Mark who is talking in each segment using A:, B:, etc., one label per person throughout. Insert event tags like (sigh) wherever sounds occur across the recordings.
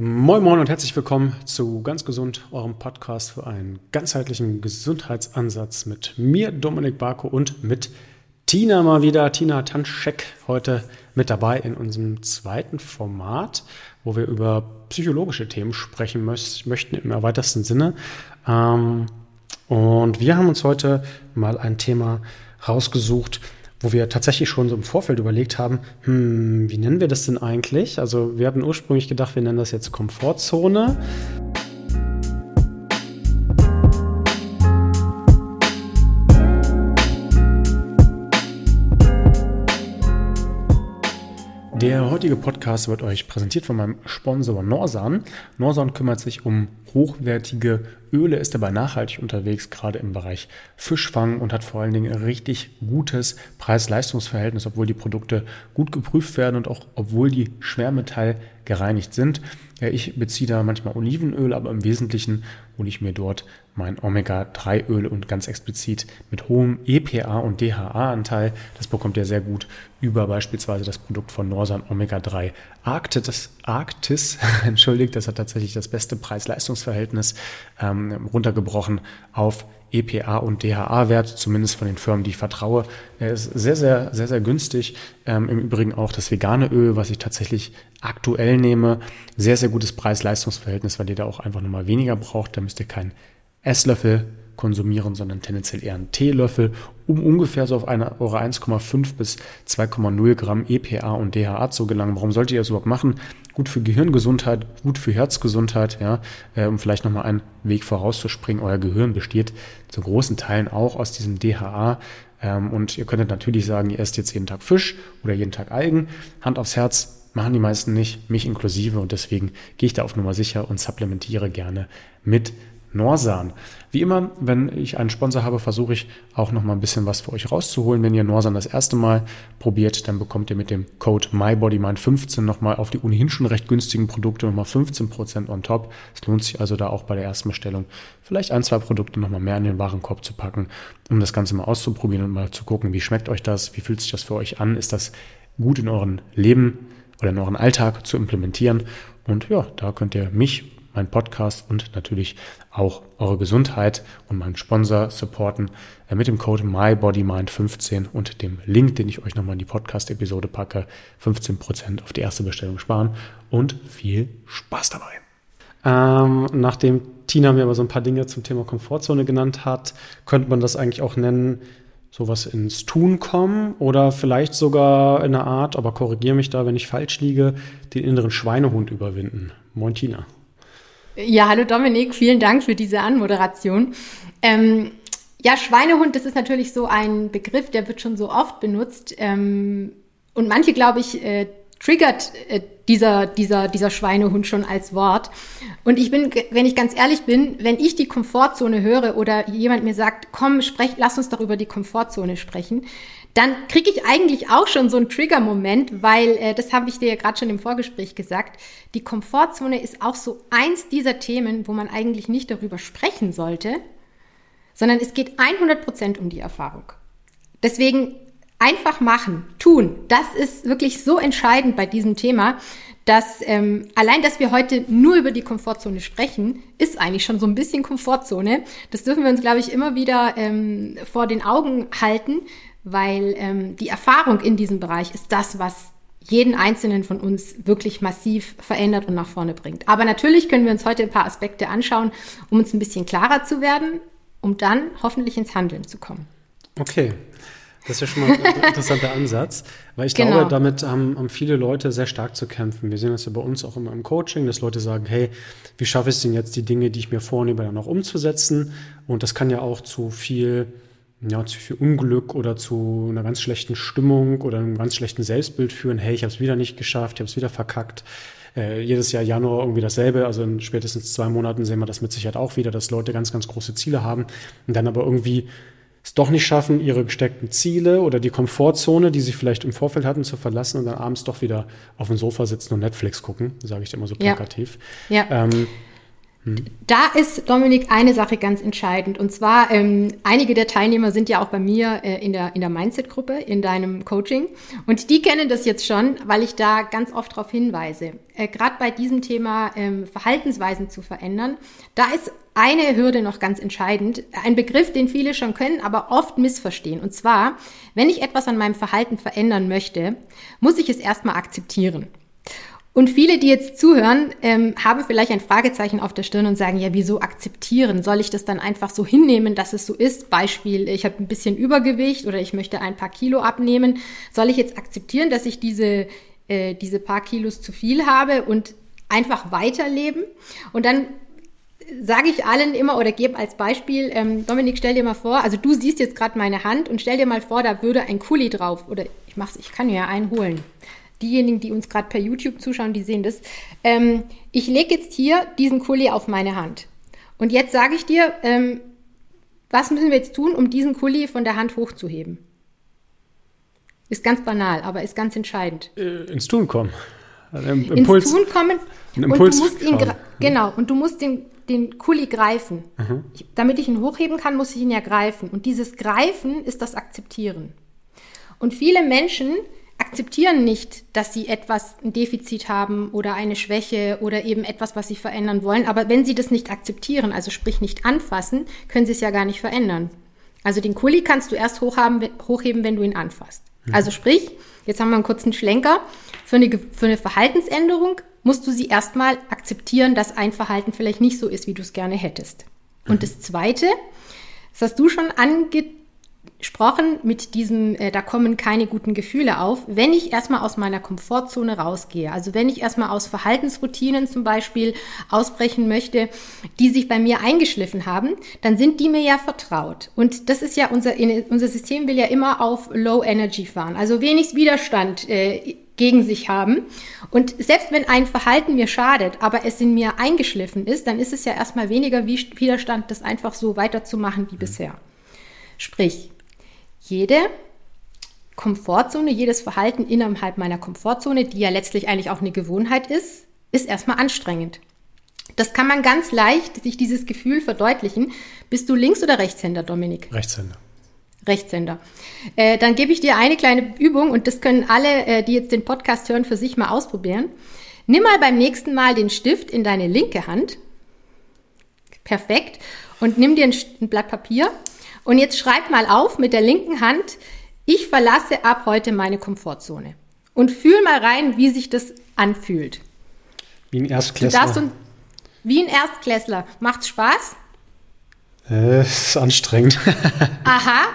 A: Moin Moin und herzlich willkommen zu Ganz Gesund, eurem Podcast für einen ganzheitlichen Gesundheitsansatz mit mir, Dominik Barko und mit Tina mal wieder, Tina Tanschek, heute mit dabei in unserem zweiten Format, wo wir über psychologische Themen sprechen möchten im erweiterten Sinne. Ähm, und wir haben uns heute mal ein Thema rausgesucht, wo wir tatsächlich schon so im Vorfeld überlegt haben, hm, wie nennen wir das denn eigentlich? Also wir hatten ursprünglich gedacht, wir nennen das jetzt Komfortzone. Der heutige Podcast wird euch präsentiert von meinem Sponsor Norsan. Norsan kümmert sich um hochwertige Öle, ist dabei nachhaltig unterwegs, gerade im Bereich Fischfang und hat vor allen Dingen ein richtig gutes Preis-Leistungs-Verhältnis, obwohl die Produkte gut geprüft werden und auch obwohl die Schwermetall gereinigt sind. Ja, ich beziehe da manchmal Olivenöl, aber im Wesentlichen hole ich mir dort mein Omega-3-Öl und ganz explizit mit hohem EPA und DHA-Anteil. Das bekommt ihr sehr gut über beispielsweise das Produkt von Norsan Omega-3 Arktis. Arktis, (laughs) entschuldigt, das hat tatsächlich das beste Preis-Leistungs-Verhältnis ähm, runtergebrochen auf EPA und DHA-Wert, zumindest von den Firmen, die ich vertraue. Er ist sehr, sehr, sehr, sehr günstig. Ähm, Im Übrigen auch das vegane Öl, was ich tatsächlich aktuell nehme. Sehr, sehr gutes Preis-Leistungs-Verhältnis, weil ihr da auch einfach nochmal weniger braucht. Da müsst ihr keinen Esslöffel konsumieren, sondern tendenziell eher einen Teelöffel, um ungefähr so auf eine, eure 1,5 bis 2,0 Gramm EPA und DHA zu gelangen. Warum solltet ihr das überhaupt machen? Gut für Gehirngesundheit, gut für Herzgesundheit, ja, äh, um vielleicht nochmal einen Weg vorauszuspringen. Euer Gehirn besteht zu großen Teilen auch aus diesem DHA. Ähm, und ihr könntet natürlich sagen, ihr esst jetzt jeden Tag Fisch oder jeden Tag Algen. Hand aufs Herz, machen die meisten nicht, mich inklusive. Und deswegen gehe ich da auf Nummer sicher und supplementiere gerne mit Norsan. Wie immer, wenn ich einen Sponsor habe, versuche ich auch noch mal ein bisschen was für euch rauszuholen. Wenn ihr Norsan das erste Mal probiert, dann bekommt ihr mit dem Code MyBodyMind15 noch mal auf die ohnehin schon recht günstigen Produkte noch mal 15% on top. Es lohnt sich also da auch bei der ersten Bestellung vielleicht ein, zwei Produkte noch mal mehr in den Warenkorb zu packen, um das Ganze mal auszuprobieren und mal zu gucken, wie schmeckt euch das, wie fühlt sich das für euch an, ist das gut in euren Leben oder in euren Alltag zu implementieren. Und ja, da könnt ihr mich mein Podcast und natürlich auch eure Gesundheit und meinen Sponsor supporten äh, mit dem Code MyBodyMind15 und dem Link, den ich euch nochmal in die Podcast-Episode packe, 15% auf die erste Bestellung sparen und viel Spaß dabei. Ähm, nachdem Tina mir aber so ein paar Dinge zum Thema Komfortzone genannt hat, könnte man das eigentlich auch nennen, sowas ins Tun kommen oder vielleicht sogar in einer Art, aber korrigiere mich da, wenn ich falsch liege, den inneren Schweinehund überwinden. Moin Tina.
B: Ja, hallo Dominik, vielen Dank für diese Anmoderation. Ähm, ja, Schweinehund, das ist natürlich so ein Begriff, der wird schon so oft benutzt. Ähm, und manche, glaube ich, äh, triggert äh, dieser, dieser, dieser Schweinehund schon als Wort. Und ich bin, wenn ich ganz ehrlich bin, wenn ich die Komfortzone höre oder jemand mir sagt, komm, sprech, lass uns doch über die Komfortzone sprechen, dann kriege ich eigentlich auch schon so einen Trigger-Moment, weil äh, das habe ich dir ja gerade schon im Vorgespräch gesagt. Die Komfortzone ist auch so eins dieser Themen, wo man eigentlich nicht darüber sprechen sollte, sondern es geht 100% um die Erfahrung. Deswegen einfach machen, tun. Das ist wirklich so entscheidend bei diesem Thema, dass ähm, allein, dass wir heute nur über die Komfortzone sprechen, ist eigentlich schon so ein bisschen Komfortzone. Das dürfen wir uns, glaube ich, immer wieder ähm, vor den Augen halten, weil ähm, die Erfahrung in diesem Bereich ist das, was jeden einzelnen von uns wirklich massiv verändert und nach vorne bringt. Aber natürlich können wir uns heute ein paar Aspekte anschauen, um uns ein bisschen klarer zu werden, um dann hoffentlich ins Handeln zu kommen.
A: Okay. Das ist ja schon mal ein interessanter Ansatz, weil ich genau. glaube, damit haben, haben, viele Leute sehr stark zu kämpfen. Wir sehen das ja bei uns auch immer im Coaching, dass Leute sagen, hey, wie schaffe ich es denn jetzt, die Dinge, die ich mir vornehme, dann auch umzusetzen? Und das kann ja auch zu viel ja, zu viel Unglück oder zu einer ganz schlechten Stimmung oder einem ganz schlechten Selbstbild führen. Hey, ich habe es wieder nicht geschafft, ich habe es wieder verkackt. Äh, jedes Jahr Januar irgendwie dasselbe. Also in spätestens zwei Monaten sehen wir das mit Sicherheit auch wieder, dass Leute ganz, ganz große Ziele haben und dann aber irgendwie es doch nicht schaffen, ihre gesteckten Ziele oder die Komfortzone, die sie vielleicht im Vorfeld hatten, zu verlassen und dann abends doch wieder auf dem Sofa sitzen und Netflix gucken, sage ich immer so plakativ. Ja. ja. Ähm,
B: Da ist, Dominik, eine Sache ganz entscheidend. Und zwar, ähm, einige der Teilnehmer sind ja auch bei mir äh, in der, in der Mindset-Gruppe, in deinem Coaching. Und die kennen das jetzt schon, weil ich da ganz oft darauf hinweise. Äh, Gerade bei diesem Thema ähm, Verhaltensweisen zu verändern, da ist eine Hürde noch ganz entscheidend. Ein Begriff, den viele schon können, aber oft missverstehen. Und zwar, wenn ich etwas an meinem Verhalten verändern möchte, muss ich es erstmal akzeptieren. Und viele, die jetzt zuhören, ähm, haben vielleicht ein Fragezeichen auf der Stirn und sagen, ja, wieso akzeptieren? Soll ich das dann einfach so hinnehmen, dass es so ist? Beispiel, ich habe ein bisschen Übergewicht oder ich möchte ein paar Kilo abnehmen. Soll ich jetzt akzeptieren, dass ich diese, äh, diese paar Kilos zu viel habe und einfach weiterleben? Und dann sage ich allen immer oder gebe als Beispiel, ähm, Dominik, stell dir mal vor, also du siehst jetzt gerade meine Hand und stell dir mal vor, da würde ein Kuli drauf oder ich mach's, ich kann ja einen holen diejenigen, die uns gerade per YouTube zuschauen, die sehen das. Ähm, ich lege jetzt hier diesen Kuli auf meine Hand. Und jetzt sage ich dir, ähm, was müssen wir jetzt tun, um diesen Kuli von der Hand hochzuheben? Ist ganz banal, aber ist ganz entscheidend.
A: Äh, ins Tun kommen.
B: Also Impuls, ins Tun kommen. und du musst ihn genau und du musst den, den Kuli greifen. Mhm. Ich, damit ich ihn hochheben kann, muss ich ihn ja greifen. Und dieses Greifen ist das Akzeptieren. Und viele Menschen akzeptieren nicht, dass sie etwas, ein Defizit haben oder eine Schwäche oder eben etwas, was sie verändern wollen. Aber wenn sie das nicht akzeptieren, also sprich nicht anfassen, können sie es ja gar nicht verändern. Also den Kuli kannst du erst hochhaben, hochheben, wenn du ihn anfasst. Mhm. Also sprich, jetzt haben wir einen kurzen Schlenker. Für eine, für eine Verhaltensänderung musst du sie erstmal akzeptieren, dass ein Verhalten vielleicht nicht so ist, wie du es gerne hättest. Mhm. Und das Zweite, das hast du schon ange gesprochen mit diesem, äh, da kommen keine guten Gefühle auf, wenn ich erstmal aus meiner Komfortzone rausgehe. Also wenn ich erstmal aus Verhaltensroutinen zum Beispiel ausbrechen möchte, die sich bei mir eingeschliffen haben, dann sind die mir ja vertraut. Und das ist ja unser, unser System will ja immer auf Low Energy fahren, also wenig Widerstand äh, gegen sich haben. Und selbst wenn ein Verhalten mir schadet, aber es in mir eingeschliffen ist, dann ist es ja erstmal weniger Widerstand, das einfach so weiterzumachen wie bisher. Sprich, jede Komfortzone, jedes Verhalten innerhalb meiner Komfortzone, die ja letztlich eigentlich auch eine Gewohnheit ist, ist erstmal anstrengend. Das kann man ganz leicht sich dieses Gefühl verdeutlichen. Bist du Links- oder Rechtshänder, Dominik?
A: Rechtshänder.
B: Rechtshänder. Äh, dann gebe ich dir eine kleine Übung und das können alle, äh, die jetzt den Podcast hören, für sich mal ausprobieren. Nimm mal beim nächsten Mal den Stift in deine linke Hand. Perfekt. Und nimm dir ein, ein Blatt Papier und jetzt schreib mal auf mit der linken Hand, ich verlasse ab heute meine Komfortzone. Und fühl mal rein, wie sich das anfühlt.
A: Wie ein Erstklässler. Du,
B: wie ein Erstklässler. Macht's Spaß?
A: Äh, ist anstrengend. (laughs)
B: Aha.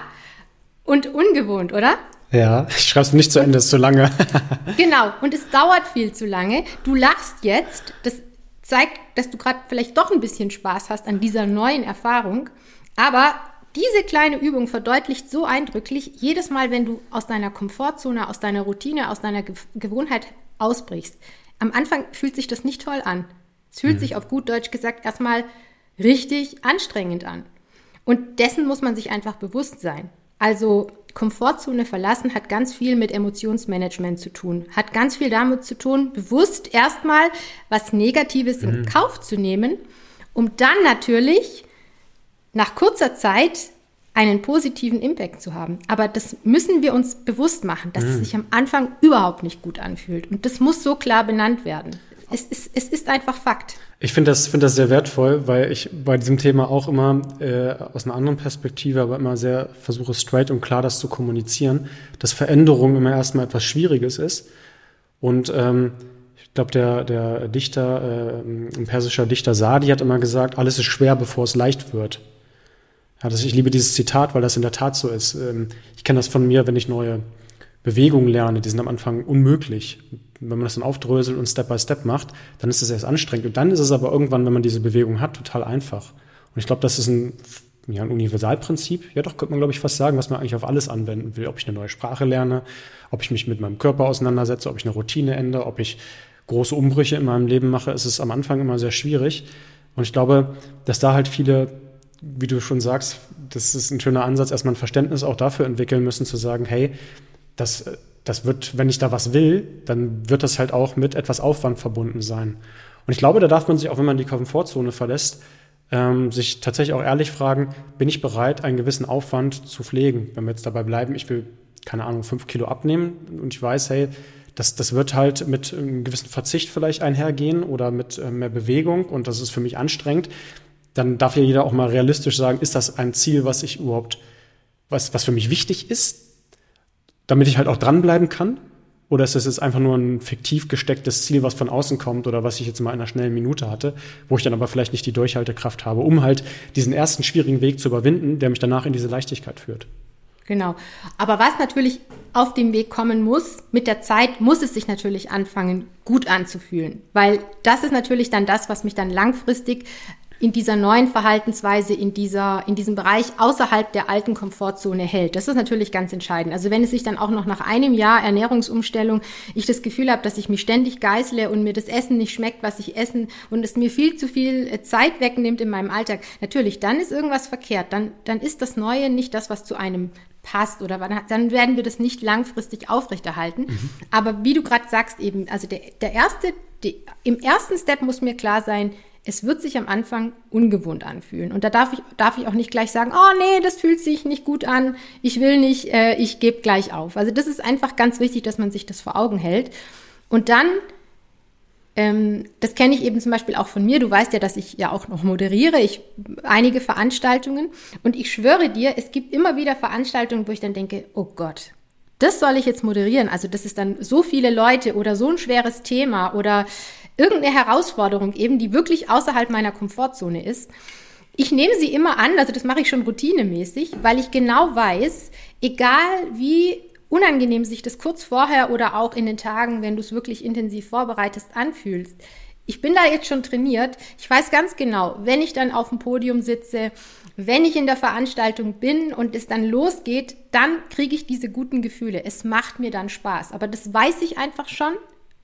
B: Und ungewohnt, oder?
A: Ja, ich schreibe es nicht zu Ende, ist zu lange. (laughs)
B: genau, und es dauert viel zu lange. Du lachst jetzt, das zeigt, dass du gerade vielleicht doch ein bisschen Spaß hast an dieser neuen Erfahrung. Aber diese kleine Übung verdeutlicht so eindrücklich, jedes Mal, wenn du aus deiner Komfortzone, aus deiner Routine, aus deiner Ge Gewohnheit ausbrichst. Am Anfang fühlt sich das nicht toll an. Es fühlt mhm. sich auf gut Deutsch gesagt erstmal richtig anstrengend an. Und dessen muss man sich einfach bewusst sein. Also Komfortzone verlassen hat ganz viel mit Emotionsmanagement zu tun, hat ganz viel damit zu tun, bewusst erstmal was Negatives mhm. in Kauf zu nehmen, um dann natürlich nach kurzer Zeit einen positiven Impact zu haben. Aber das müssen wir uns bewusst machen, dass mhm. es sich am Anfang überhaupt nicht gut anfühlt. Und das muss so klar benannt werden. Es ist, es ist einfach Fakt.
A: Ich finde das, finde das sehr wertvoll, weil ich bei diesem Thema auch immer äh, aus einer anderen Perspektive, aber immer sehr versuche, straight und klar das zu kommunizieren, dass Veränderung immer erstmal etwas Schwieriges ist. Und ähm, ich glaube, der, der Dichter, äh, ein persischer Dichter Sadi hat immer gesagt, alles ist schwer, bevor es leicht wird. Ja, das, ich liebe dieses Zitat, weil das in der Tat so ist. Ähm, ich kenne das von mir, wenn ich neue Bewegungen lerne, die sind am Anfang unmöglich. Wenn man das dann aufdröselt und Step by Step macht, dann ist es erst anstrengend. Und dann ist es aber irgendwann, wenn man diese Bewegung hat, total einfach. Und ich glaube, das ist ein, ja, ein Universalprinzip. Ja, doch, könnte man, glaube ich, fast sagen, was man eigentlich auf alles anwenden will. Ob ich eine neue Sprache lerne, ob ich mich mit meinem Körper auseinandersetze, ob ich eine Routine ändere, ob ich große Umbrüche in meinem Leben mache, ist es am Anfang immer sehr schwierig. Und ich glaube, dass da halt viele wie du schon sagst, das ist ein schöner Ansatz, erstmal ein Verständnis auch dafür entwickeln müssen, zu sagen, hey, das, das wird, wenn ich da was will, dann wird das halt auch mit etwas Aufwand verbunden sein. Und ich glaube, da darf man sich, auch wenn man die Komfortzone verlässt, ähm, sich tatsächlich auch ehrlich fragen, bin ich bereit, einen gewissen Aufwand zu pflegen? Wenn wir jetzt dabei bleiben, ich will, keine Ahnung, fünf Kilo abnehmen und ich weiß, hey, das, das wird halt mit einem gewissen Verzicht vielleicht einhergehen oder mit äh, mehr Bewegung und das ist für mich anstrengend. Dann darf ja jeder auch mal realistisch sagen, ist das ein Ziel, was ich überhaupt, was, was für mich wichtig ist, damit ich halt auch dranbleiben kann? Oder ist das jetzt einfach nur ein fiktiv gestecktes Ziel, was von außen kommt oder was ich jetzt mal in einer schnellen Minute hatte, wo ich dann aber vielleicht nicht die Durchhaltekraft habe, um halt diesen ersten schwierigen Weg zu überwinden, der mich danach in diese Leichtigkeit führt?
B: Genau. Aber was natürlich auf dem Weg kommen muss, mit der Zeit muss es sich natürlich anfangen, gut anzufühlen. Weil das ist natürlich dann das, was mich dann langfristig in dieser neuen Verhaltensweise, in, dieser, in diesem Bereich außerhalb der alten Komfortzone hält. Das ist natürlich ganz entscheidend. Also wenn es sich dann auch noch nach einem Jahr Ernährungsumstellung ich das Gefühl habe, dass ich mich ständig geißle und mir das Essen nicht schmeckt, was ich essen und es mir viel zu viel äh, Zeit wegnimmt in meinem Alltag, natürlich, dann ist irgendwas verkehrt. Dann, dann ist das Neue nicht das, was zu einem passt oder dann werden wir das nicht langfristig aufrechterhalten. Mhm. Aber wie du gerade sagst eben, also der, der erste, die, im ersten Step muss mir klar sein, es wird sich am Anfang ungewohnt anfühlen. Und da darf ich, darf ich auch nicht gleich sagen, oh nee, das fühlt sich nicht gut an, ich will nicht, äh, ich gebe gleich auf. Also das ist einfach ganz wichtig, dass man sich das vor Augen hält. Und dann, ähm, das kenne ich eben zum Beispiel auch von mir, du weißt ja, dass ich ja auch noch moderiere, ich einige Veranstaltungen und ich schwöre dir, es gibt immer wieder Veranstaltungen, wo ich dann denke, oh Gott, das soll ich jetzt moderieren. Also das ist dann so viele Leute oder so ein schweres Thema oder irgendeine Herausforderung eben, die wirklich außerhalb meiner Komfortzone ist. Ich nehme sie immer an, also das mache ich schon routinemäßig, weil ich genau weiß, egal wie unangenehm sich das kurz vorher oder auch in den Tagen, wenn du es wirklich intensiv vorbereitest, anfühlst. Ich bin da jetzt schon trainiert. Ich weiß ganz genau, wenn ich dann auf dem Podium sitze, wenn ich in der Veranstaltung bin und es dann losgeht, dann kriege ich diese guten Gefühle. Es macht mir dann Spaß. Aber das weiß ich einfach schon.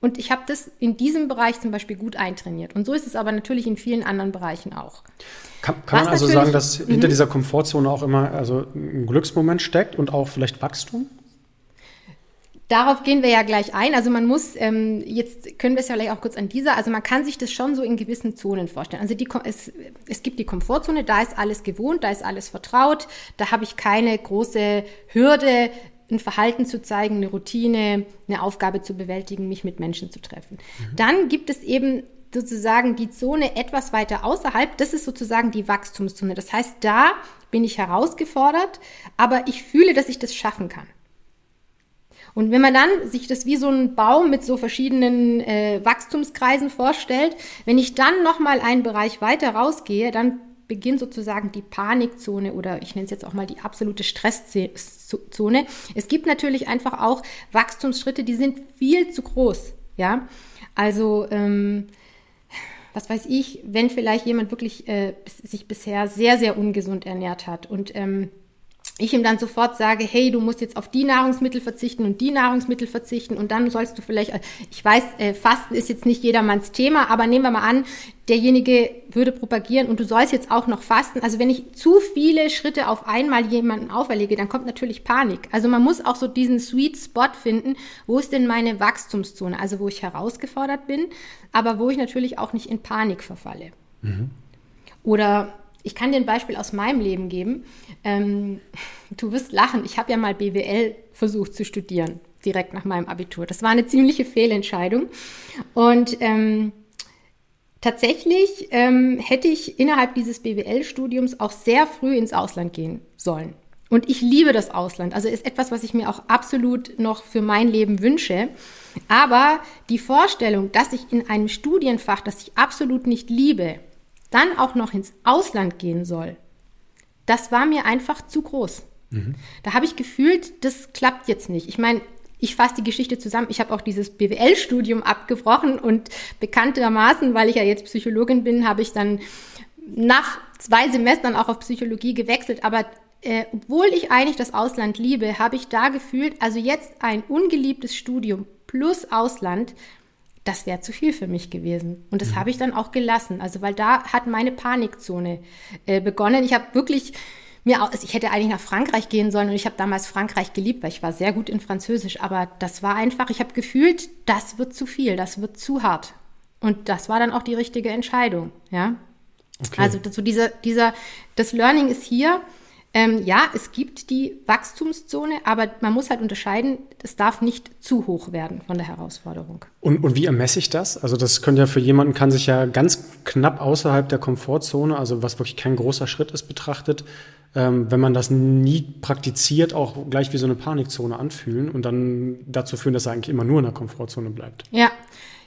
B: Und ich habe das in diesem Bereich zum Beispiel gut eintrainiert. Und so ist es aber natürlich in vielen anderen Bereichen auch.
A: Kann, kann man also sagen, dass hinter mhm. dieser Komfortzone auch immer also ein Glücksmoment steckt und auch vielleicht Wachstum?
B: Darauf gehen wir ja gleich ein. Also man muss, ähm, jetzt können wir es ja vielleicht auch kurz an dieser, also man kann sich das schon so in gewissen Zonen vorstellen. Also die, es, es gibt die Komfortzone, da ist alles gewohnt, da ist alles vertraut, da habe ich keine große Hürde, ein Verhalten zu zeigen, eine Routine, eine Aufgabe zu bewältigen, mich mit Menschen zu treffen. Mhm. Dann gibt es eben sozusagen die Zone etwas weiter außerhalb. Das ist sozusagen die Wachstumszone. Das heißt, da bin ich herausgefordert, aber ich fühle, dass ich das schaffen kann. Und wenn man dann sich das wie so ein Baum mit so verschiedenen äh, Wachstumskreisen vorstellt, wenn ich dann noch mal einen Bereich weiter rausgehe, dann beginnt sozusagen die Panikzone oder ich nenne es jetzt auch mal die absolute Stresszone. Es gibt natürlich einfach auch Wachstumsschritte, die sind viel zu groß. Ja, also ähm, was weiß ich, wenn vielleicht jemand wirklich äh, sich bisher sehr, sehr ungesund ernährt hat und ähm, ich ihm dann sofort sage, hey, du musst jetzt auf die Nahrungsmittel verzichten und die Nahrungsmittel verzichten und dann sollst du vielleicht, ich weiß, äh, Fasten ist jetzt nicht jedermanns Thema, aber nehmen wir mal an, derjenige würde propagieren und du sollst jetzt auch noch fasten. Also wenn ich zu viele Schritte auf einmal jemanden auferlege, dann kommt natürlich Panik. Also man muss auch so diesen Sweet Spot finden, wo ist denn meine Wachstumszone, also wo ich herausgefordert bin, aber wo ich natürlich auch nicht in Panik verfalle. Mhm. Oder ich kann dir ein Beispiel aus meinem Leben geben. Ähm, du wirst lachen. Ich habe ja mal BWL versucht zu studieren, direkt nach meinem Abitur. Das war eine ziemliche Fehlentscheidung. Und ähm, tatsächlich ähm, hätte ich innerhalb dieses BWL-Studiums auch sehr früh ins Ausland gehen sollen. Und ich liebe das Ausland. Also ist etwas, was ich mir auch absolut noch für mein Leben wünsche. Aber die Vorstellung, dass ich in einem Studienfach, das ich absolut nicht liebe, dann auch noch ins Ausland gehen soll, das war mir einfach zu groß. Mhm. Da habe ich gefühlt, das klappt jetzt nicht. Ich meine, ich fasse die Geschichte zusammen. Ich habe auch dieses BWL-Studium abgebrochen und bekanntermaßen, weil ich ja jetzt Psychologin bin, habe ich dann nach zwei Semestern auch auf Psychologie gewechselt. Aber äh, obwohl ich eigentlich das Ausland liebe, habe ich da gefühlt, also jetzt ein ungeliebtes Studium plus Ausland, das wäre zu viel für mich gewesen. Und das mhm. habe ich dann auch gelassen. Also, weil da hat meine Panikzone äh, begonnen. Ich habe wirklich mir auch, also ich hätte eigentlich nach Frankreich gehen sollen und ich habe damals Frankreich geliebt, weil ich war sehr gut in Französisch. Aber das war einfach, ich habe gefühlt, das wird zu viel, das wird zu hart. Und das war dann auch die richtige Entscheidung, ja. Okay. Also so dieser, dieser, das Learning ist hier, ähm, ja, es gibt die Wachstumszone, aber man muss halt unterscheiden, es darf nicht zu hoch werden von der Herausforderung.
A: Und, und wie ermesse ich das? Also das könnte ja für jemanden, kann sich ja ganz knapp außerhalb der Komfortzone, also was wirklich kein großer Schritt ist, betrachtet, ähm, wenn man das nie praktiziert, auch gleich wie so eine Panikzone anfühlen und dann dazu führen, dass er eigentlich immer nur in der Komfortzone bleibt.
B: Ja,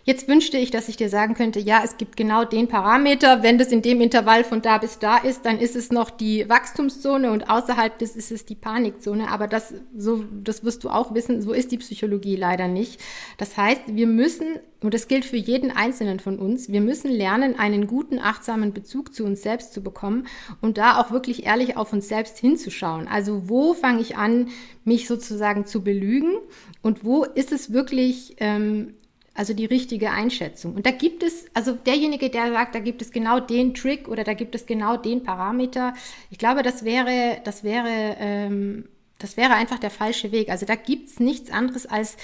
B: Jetzt wünschte ich, dass ich dir sagen könnte, ja, es gibt genau den Parameter. Wenn das in dem Intervall von da bis da ist, dann ist es noch die Wachstumszone und außerhalb des ist es die Panikzone. Aber das, so, das wirst du auch wissen, so ist die Psychologie leider nicht. Das heißt, wir müssen, und das gilt für jeden Einzelnen von uns, wir müssen lernen, einen guten, achtsamen Bezug zu uns selbst zu bekommen und da auch wirklich ehrlich auf uns selbst hinzuschauen. Also wo fange ich an, mich sozusagen zu belügen und wo ist es wirklich ähm, also die richtige Einschätzung. Und da gibt es, also derjenige, der sagt, da gibt es genau den Trick oder da gibt es genau den Parameter, ich glaube, das wäre, das wäre, ähm, das wäre einfach der falsche Weg. Also da gibt es nichts anderes als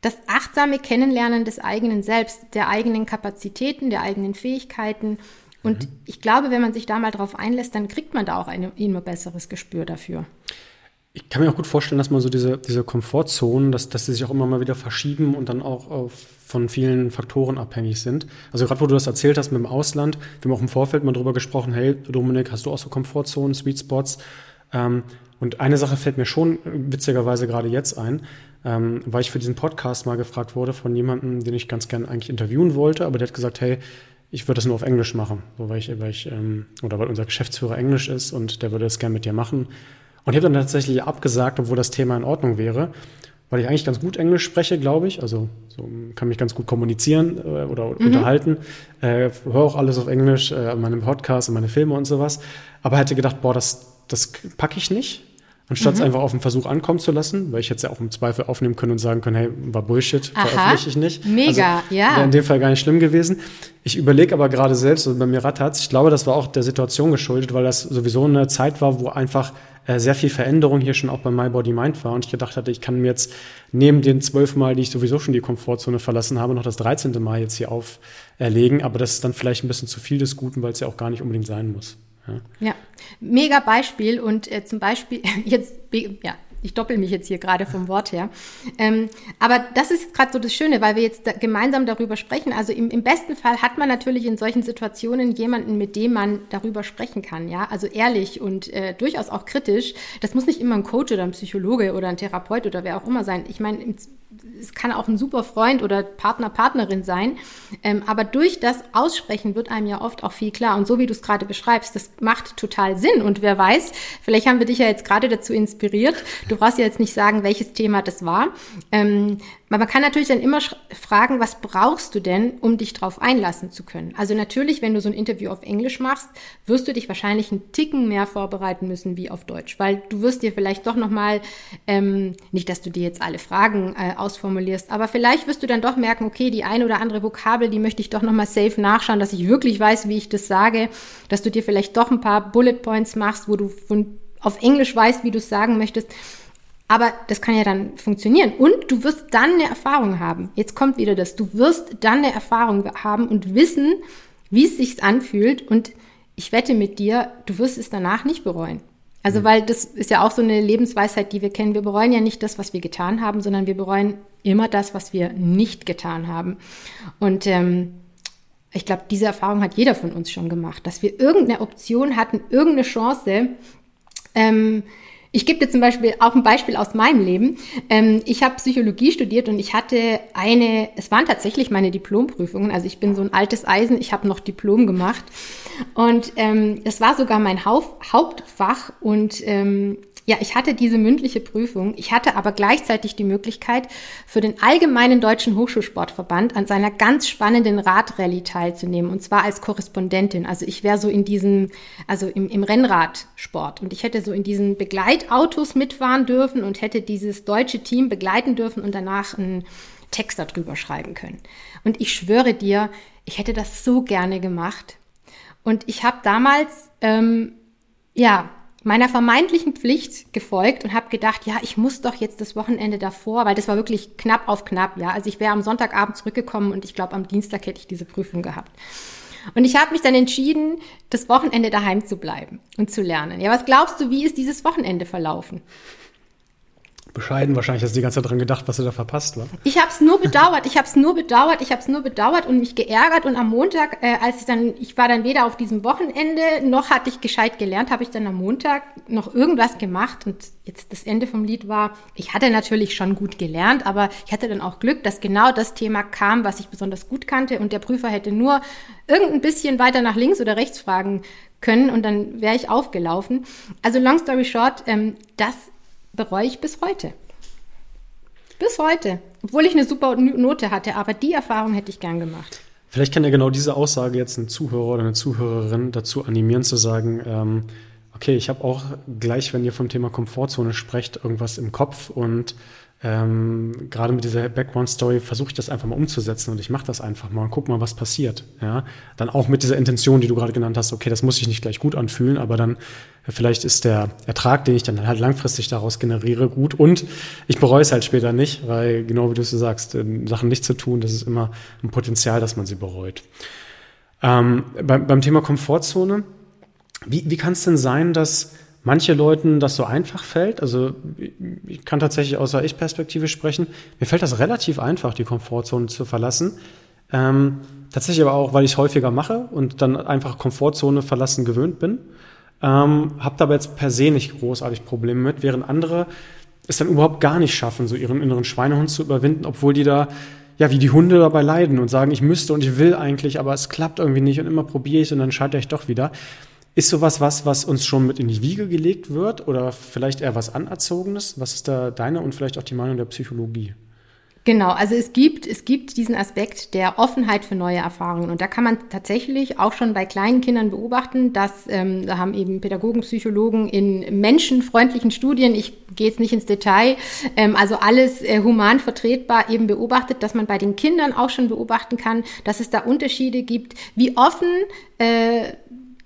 B: das achtsame Kennenlernen des eigenen Selbst, der eigenen Kapazitäten, der eigenen Fähigkeiten. Und mhm. ich glaube, wenn man sich da mal drauf einlässt, dann kriegt man da auch ein immer besseres Gespür dafür.
A: Ich kann mir auch gut vorstellen, dass man so diese, diese Komfortzonen, dass, dass sie sich auch immer mal wieder verschieben und dann auch auf von vielen Faktoren abhängig sind. Also gerade wo du das erzählt hast mit dem Ausland, wir haben auch im Vorfeld mal drüber gesprochen, hey Dominik, hast du auch so Komfortzonen, Sweet Spots? Ähm, und eine Sache fällt mir schon witzigerweise gerade jetzt ein, ähm, weil ich für diesen Podcast mal gefragt wurde von jemandem, den ich ganz gern eigentlich interviewen wollte, aber der hat gesagt, hey, ich würde das nur auf Englisch machen, so weil ich, weil ich ähm, oder weil unser Geschäftsführer Englisch ist und der würde das gern mit dir machen. Und ich habe dann tatsächlich abgesagt, obwohl das Thema in Ordnung wäre weil ich eigentlich ganz gut Englisch spreche, glaube ich. Also so, kann mich ganz gut kommunizieren äh, oder mhm. unterhalten. Äh, höre auch alles auf Englisch, äh, meine Podcasts und meine Filme und sowas. Aber hätte gedacht, boah, das, das packe ich nicht. Anstatt mhm. es einfach auf den Versuch ankommen zu lassen, weil ich jetzt ja auch im Zweifel aufnehmen können und sagen können, hey, war Bullshit, Aha. veröffentliche ich nicht.
B: Mega, also, ja.
A: Wäre in dem Fall gar nicht schlimm gewesen. Ich überlege aber gerade selbst, also bei mir rattert's, ich glaube, das war auch der Situation geschuldet, weil das sowieso eine Zeit war, wo einfach äh, sehr viel Veränderung hier schon auch bei My Body Mind war und ich gedacht hatte, ich kann mir jetzt neben den zwölf Mal, die ich sowieso schon die Komfortzone verlassen habe, noch das dreizehnte Mal jetzt hier auferlegen. Aber das ist dann vielleicht ein bisschen zu viel des Guten, weil es ja auch gar nicht unbedingt sein muss.
B: Ja, mega Beispiel und äh, zum Beispiel (laughs) jetzt, ja, ich doppel mich jetzt hier gerade vom Wort her. Ähm, aber das ist gerade so das Schöne, weil wir jetzt da gemeinsam darüber sprechen. Also im, im, besten Fall hat man natürlich in solchen Situationen jemanden, mit dem man darüber sprechen kann. Ja, also ehrlich und äh, durchaus auch kritisch. Das muss nicht immer ein Coach oder ein Psychologe oder ein Therapeut oder wer auch immer sein. Ich meine, es kann auch ein super Freund oder Partner, Partnerin sein. Ähm, aber durch das Aussprechen wird einem ja oft auch viel klar. Und so wie du es gerade beschreibst, das macht total Sinn. Und wer weiß, vielleicht haben wir dich ja jetzt gerade dazu inspiriert. Du brauchst ja jetzt nicht sagen, welches Thema das war. Ähm, man kann natürlich dann immer fragen, was brauchst du denn, um dich darauf einlassen zu können? Also natürlich, wenn du so ein Interview auf Englisch machst, wirst du dich wahrscheinlich einen Ticken mehr vorbereiten müssen wie auf Deutsch, weil du wirst dir vielleicht doch nochmal, ähm, nicht, dass du dir jetzt alle Fragen äh, ausformulierst, aber vielleicht wirst du dann doch merken, okay, die eine oder andere Vokabel, die möchte ich doch nochmal safe nachschauen, dass ich wirklich weiß, wie ich das sage, dass du dir vielleicht doch ein paar Bullet Points machst, wo du von, auf Englisch weißt, wie du es sagen möchtest. Aber das kann ja dann funktionieren. Und du wirst dann eine Erfahrung haben. Jetzt kommt wieder das. Du wirst dann eine Erfahrung haben und wissen, wie es sich anfühlt. Und ich wette mit dir, du wirst es danach nicht bereuen. Also, weil das ist ja auch so eine Lebensweisheit, die wir kennen. Wir bereuen ja nicht das, was wir getan haben, sondern wir bereuen immer das, was wir nicht getan haben. Und ähm, ich glaube, diese Erfahrung hat jeder von uns schon gemacht, dass wir irgendeine Option hatten, irgendeine Chance, ähm, ich gebe dir zum Beispiel auch ein Beispiel aus meinem Leben. Ähm, ich habe Psychologie studiert und ich hatte eine, es waren tatsächlich meine Diplomprüfungen. Also ich bin so ein altes Eisen, ich habe noch Diplom gemacht. Und ähm, es war sogar mein Hauptfach und ähm, ja, ich hatte diese mündliche Prüfung. Ich hatte aber gleichzeitig die Möglichkeit, für den Allgemeinen Deutschen Hochschulsportverband an seiner ganz spannenden Radrallye teilzunehmen. Und zwar als Korrespondentin. Also ich wäre so in diesem, also im, im Rennradsport. Und ich hätte so in diesen Begleitautos mitfahren dürfen und hätte dieses deutsche Team begleiten dürfen und danach einen Text darüber schreiben können. Und ich schwöre dir, ich hätte das so gerne gemacht. Und ich habe damals, ähm, ja, meiner vermeintlichen Pflicht gefolgt und habe gedacht, ja, ich muss doch jetzt das Wochenende davor, weil das war wirklich knapp auf knapp, ja. Also ich wäre am Sonntagabend zurückgekommen und ich glaube, am Dienstag hätte ich diese Prüfung gehabt. Und ich habe mich dann entschieden, das Wochenende daheim zu bleiben und zu lernen. Ja, was glaubst du, wie ist dieses Wochenende verlaufen?
A: Bescheiden. Wahrscheinlich hast du die ganze Zeit dran gedacht, was du da verpasst, war.
B: Ich habe es nur bedauert. Ich habe es nur bedauert. Ich habe es nur bedauert und mich geärgert. Und am Montag, äh, als ich dann, ich war dann weder auf diesem Wochenende noch hatte ich gescheit gelernt, habe ich dann am Montag noch irgendwas gemacht. Und jetzt das Ende vom Lied war, ich hatte natürlich schon gut gelernt, aber ich hatte dann auch Glück, dass genau das Thema kam, was ich besonders gut kannte. Und der Prüfer hätte nur irgendein bisschen weiter nach links oder rechts fragen können und dann wäre ich aufgelaufen. Also long story short, ähm, das bereue ich bis heute. Bis heute. Obwohl ich eine super Note hatte, aber die Erfahrung hätte ich gern gemacht.
A: Vielleicht kann ja genau diese Aussage jetzt ein Zuhörer oder eine Zuhörerin dazu animieren zu sagen, ähm, okay, ich habe auch gleich, wenn ihr vom Thema Komfortzone sprecht, irgendwas im Kopf und ähm, gerade mit dieser Background-Story versuche ich das einfach mal umzusetzen und ich mache das einfach mal und guck mal, was passiert. Ja? Dann auch mit dieser Intention, die du gerade genannt hast, okay, das muss sich nicht gleich gut anfühlen, aber dann äh, vielleicht ist der Ertrag, den ich dann halt langfristig daraus generiere, gut und ich bereue es halt später nicht, weil genau wie du es sagst, äh, Sachen nicht zu tun, das ist immer ein Potenzial, dass man sie bereut. Ähm, beim, beim Thema Komfortzone, wie, wie kann es denn sein, dass manche Leuten das so einfach fällt. Also ich kann tatsächlich außer Ich-Perspektive sprechen. Mir fällt das relativ einfach, die Komfortzone zu verlassen. Ähm, tatsächlich aber auch, weil ich es häufiger mache und dann einfach Komfortzone verlassen gewöhnt bin. Ähm, Habe aber jetzt per se nicht großartig Probleme mit, während andere es dann überhaupt gar nicht schaffen, so ihren inneren Schweinehund zu überwinden, obwohl die da ja, wie die Hunde dabei leiden und sagen, ich müsste und ich will eigentlich, aber es klappt irgendwie nicht und immer probiere ich und dann scheitere ich doch wieder. Ist sowas was, was uns schon mit in die Wiege gelegt wird oder vielleicht eher was Anerzogenes? Was ist da deine und vielleicht auch die Meinung der Psychologie?
B: Genau, also es gibt, es gibt diesen Aspekt der Offenheit für neue Erfahrungen. Und da kann man tatsächlich auch schon bei kleinen Kindern beobachten, dass, ähm, da haben eben Pädagogen, Psychologen in menschenfreundlichen Studien, ich gehe jetzt nicht ins Detail, ähm, also alles äh, human vertretbar eben beobachtet, dass man bei den Kindern auch schon beobachten kann, dass es da Unterschiede gibt, wie offen äh,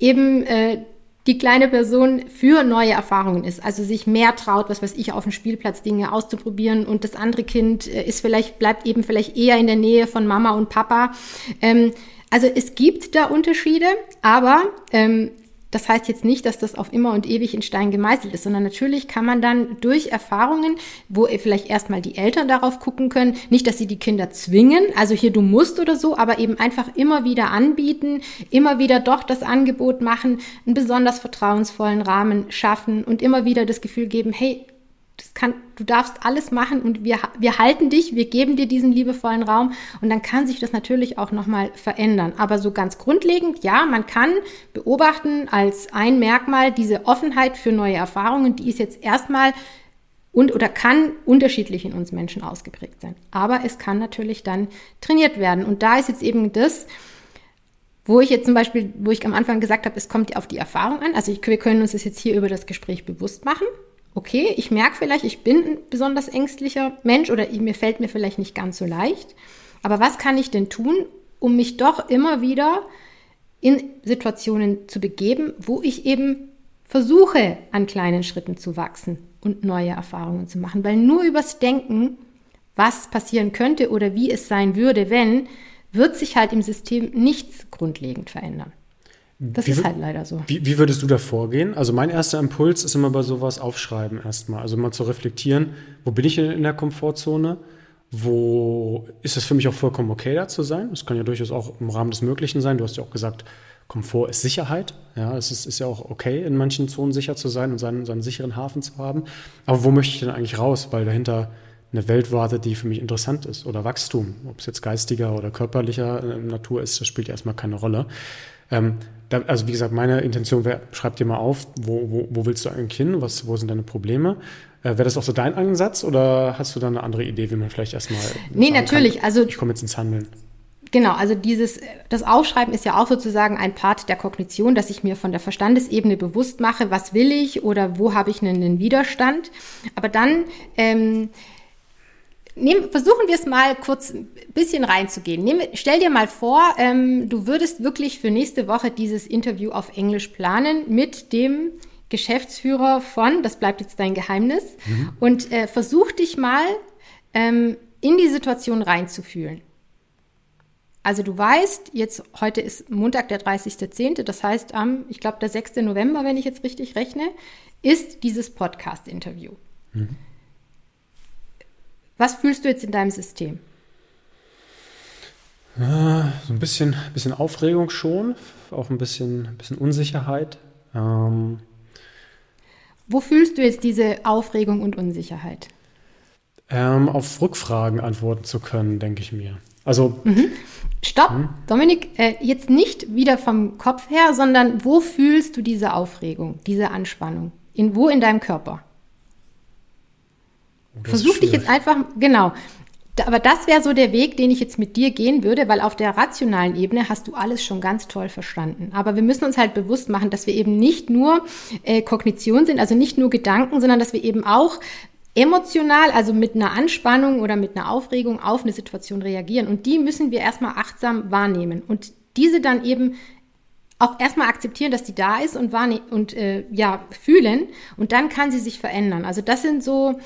B: eben äh, die kleine Person für neue Erfahrungen ist, also sich mehr traut, was weiß ich, auf dem Spielplatz Dinge auszuprobieren und das andere Kind äh, ist vielleicht, bleibt eben vielleicht eher in der Nähe von Mama und Papa. Ähm, also es gibt da Unterschiede, aber ähm, das heißt jetzt nicht, dass das auf immer und ewig in Stein gemeißelt ist, sondern natürlich kann man dann durch Erfahrungen, wo vielleicht erstmal die Eltern darauf gucken können, nicht, dass sie die Kinder zwingen, also hier du musst oder so, aber eben einfach immer wieder anbieten, immer wieder doch das Angebot machen, einen besonders vertrauensvollen Rahmen schaffen und immer wieder das Gefühl geben, hey, kann, du darfst alles machen und wir, wir halten dich, wir geben dir diesen liebevollen Raum und dann kann sich das natürlich auch nochmal verändern. Aber so ganz grundlegend, ja, man kann beobachten als ein Merkmal diese Offenheit für neue Erfahrungen, die ist jetzt erstmal und oder kann unterschiedlich in uns Menschen ausgeprägt sein. Aber es kann natürlich dann trainiert werden. Und da ist jetzt eben das, wo ich jetzt zum Beispiel, wo ich am Anfang gesagt habe, es kommt auf die Erfahrung an. Also ich, wir können uns das jetzt hier über das Gespräch bewusst machen okay, ich merke vielleicht, ich bin ein besonders ängstlicher Mensch oder mir fällt mir vielleicht nicht ganz so leicht. Aber was kann ich denn tun, um mich doch immer wieder in Situationen zu begeben, wo ich eben versuche, an kleinen Schritten zu wachsen und neue Erfahrungen zu machen? Weil nur übers Denken, was passieren könnte oder wie es sein würde, wenn, wird sich halt im System nichts grundlegend verändern. Das wie, ist halt leider so.
A: Wie, wie, würdest du da vorgehen? Also mein erster Impuls ist immer bei sowas aufschreiben erstmal. Also mal zu reflektieren, wo bin ich in der Komfortzone? Wo ist es für mich auch vollkommen okay, da zu sein? Das kann ja durchaus auch im Rahmen des Möglichen sein. Du hast ja auch gesagt, Komfort ist Sicherheit. Ja, es ist, ist ja auch okay, in manchen Zonen sicher zu sein und seinen, seinen sicheren Hafen zu haben. Aber wo möchte ich denn eigentlich raus? Weil dahinter eine Welt wartet, die für mich interessant ist. Oder Wachstum. Ob es jetzt geistiger oder körperlicher äh, Natur ist, das spielt ja erstmal keine Rolle. Ähm, da, also wie gesagt, meine Intention wäre, schreib dir mal auf, wo, wo, wo willst du eigentlich hin, was, wo sind deine Probleme? Äh, wäre das auch so dein Ansatz oder hast du da eine andere Idee, wie man vielleicht erstmal.
B: Nee, natürlich. Kann, also,
A: ich komme jetzt ins Handeln.
B: Genau, also dieses, das Aufschreiben ist ja auch sozusagen ein Part der Kognition, dass ich mir von der Verstandesebene bewusst mache, was will ich oder wo habe ich einen, einen Widerstand. Aber dann ähm, Nehm, versuchen wir es mal kurz ein bisschen reinzugehen. Nehm, stell dir mal vor, ähm, du würdest wirklich für nächste Woche dieses Interview auf Englisch planen mit dem Geschäftsführer von, das bleibt jetzt dein Geheimnis, mhm. und äh, versuch dich mal ähm, in die Situation reinzufühlen. Also du weißt, jetzt heute ist Montag, der 30.10., das heißt am, ich glaube, der 6. November, wenn ich jetzt richtig rechne, ist dieses Podcast-Interview. Mhm. Was fühlst du jetzt in deinem System?
A: Ja, so ein bisschen, bisschen Aufregung schon, auch ein bisschen, ein bisschen Unsicherheit. Ähm
B: Wo fühlst du jetzt diese Aufregung und Unsicherheit?
A: Ähm, auf Rückfragen antworten zu können, denke ich mir. Also.
B: Mhm. Stopp, hm? Dominik, äh, jetzt nicht wieder vom Kopf her, sondern wo fühlst du diese Aufregung, diese Anspannung? In, wo in deinem Körper? Versuch dich jetzt einfach, genau. Aber das wäre so der Weg, den ich jetzt mit dir gehen würde, weil auf der rationalen Ebene hast du alles schon ganz toll verstanden. Aber wir müssen uns halt bewusst machen, dass wir eben nicht nur äh, Kognition sind, also nicht nur Gedanken, sondern dass wir eben auch emotional, also mit einer Anspannung oder mit einer Aufregung auf eine Situation reagieren. Und die müssen wir erstmal achtsam wahrnehmen und diese dann eben auch erstmal akzeptieren, dass die da ist und, und äh, ja, fühlen und dann kann sie sich verändern. Also das sind so,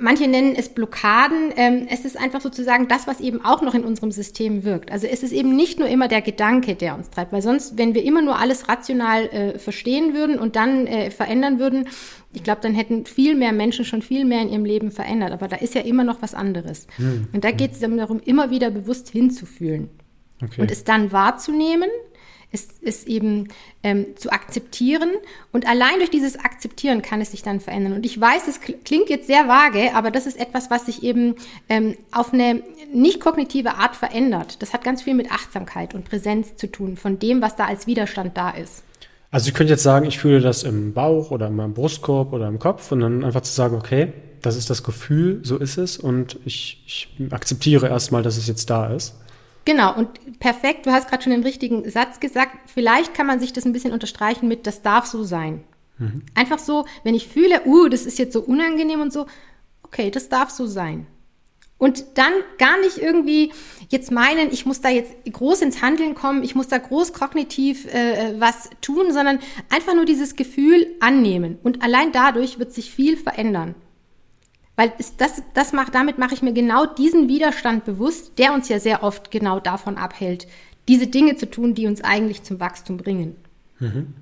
B: manche nennen es Blockaden. Ähm, es ist einfach sozusagen das, was eben auch noch in unserem System wirkt. Also es ist eben nicht nur immer der Gedanke, der uns treibt, weil sonst, wenn wir immer nur alles rational äh, verstehen würden und dann äh, verändern würden, ich glaube, dann hätten viel mehr Menschen schon viel mehr in ihrem Leben verändert. Aber da ist ja immer noch was anderes. Hm. Und da geht es darum, immer wieder bewusst hinzufühlen okay. und es dann wahrzunehmen es ist eben ähm, zu akzeptieren. Und allein durch dieses Akzeptieren kann es sich dann verändern. Und ich weiß, es klingt jetzt sehr vage, aber das ist etwas, was sich eben ähm, auf eine nicht kognitive Art verändert. Das hat ganz viel mit Achtsamkeit und Präsenz zu tun, von dem, was da als Widerstand da ist.
A: Also ich könnte jetzt sagen, ich fühle das im Bauch oder in meinem Brustkorb oder im Kopf und dann einfach zu sagen, okay, das ist das Gefühl, so ist es und ich, ich akzeptiere erstmal, dass es jetzt da ist.
B: Genau, und perfekt, du hast gerade schon den richtigen Satz gesagt. Vielleicht kann man sich das ein bisschen unterstreichen mit, das darf so sein. Mhm. Einfach so, wenn ich fühle, uh, das ist jetzt so unangenehm und so, okay, das darf so sein. Und dann gar nicht irgendwie jetzt meinen, ich muss da jetzt groß ins Handeln kommen, ich muss da groß kognitiv äh, was tun, sondern einfach nur dieses Gefühl annehmen. Und allein dadurch wird sich viel verändern. Weil das, das macht, damit mache ich mir genau diesen Widerstand bewusst, der uns ja sehr oft genau davon abhält, diese Dinge zu tun, die uns eigentlich zum Wachstum bringen.
A: Mhm.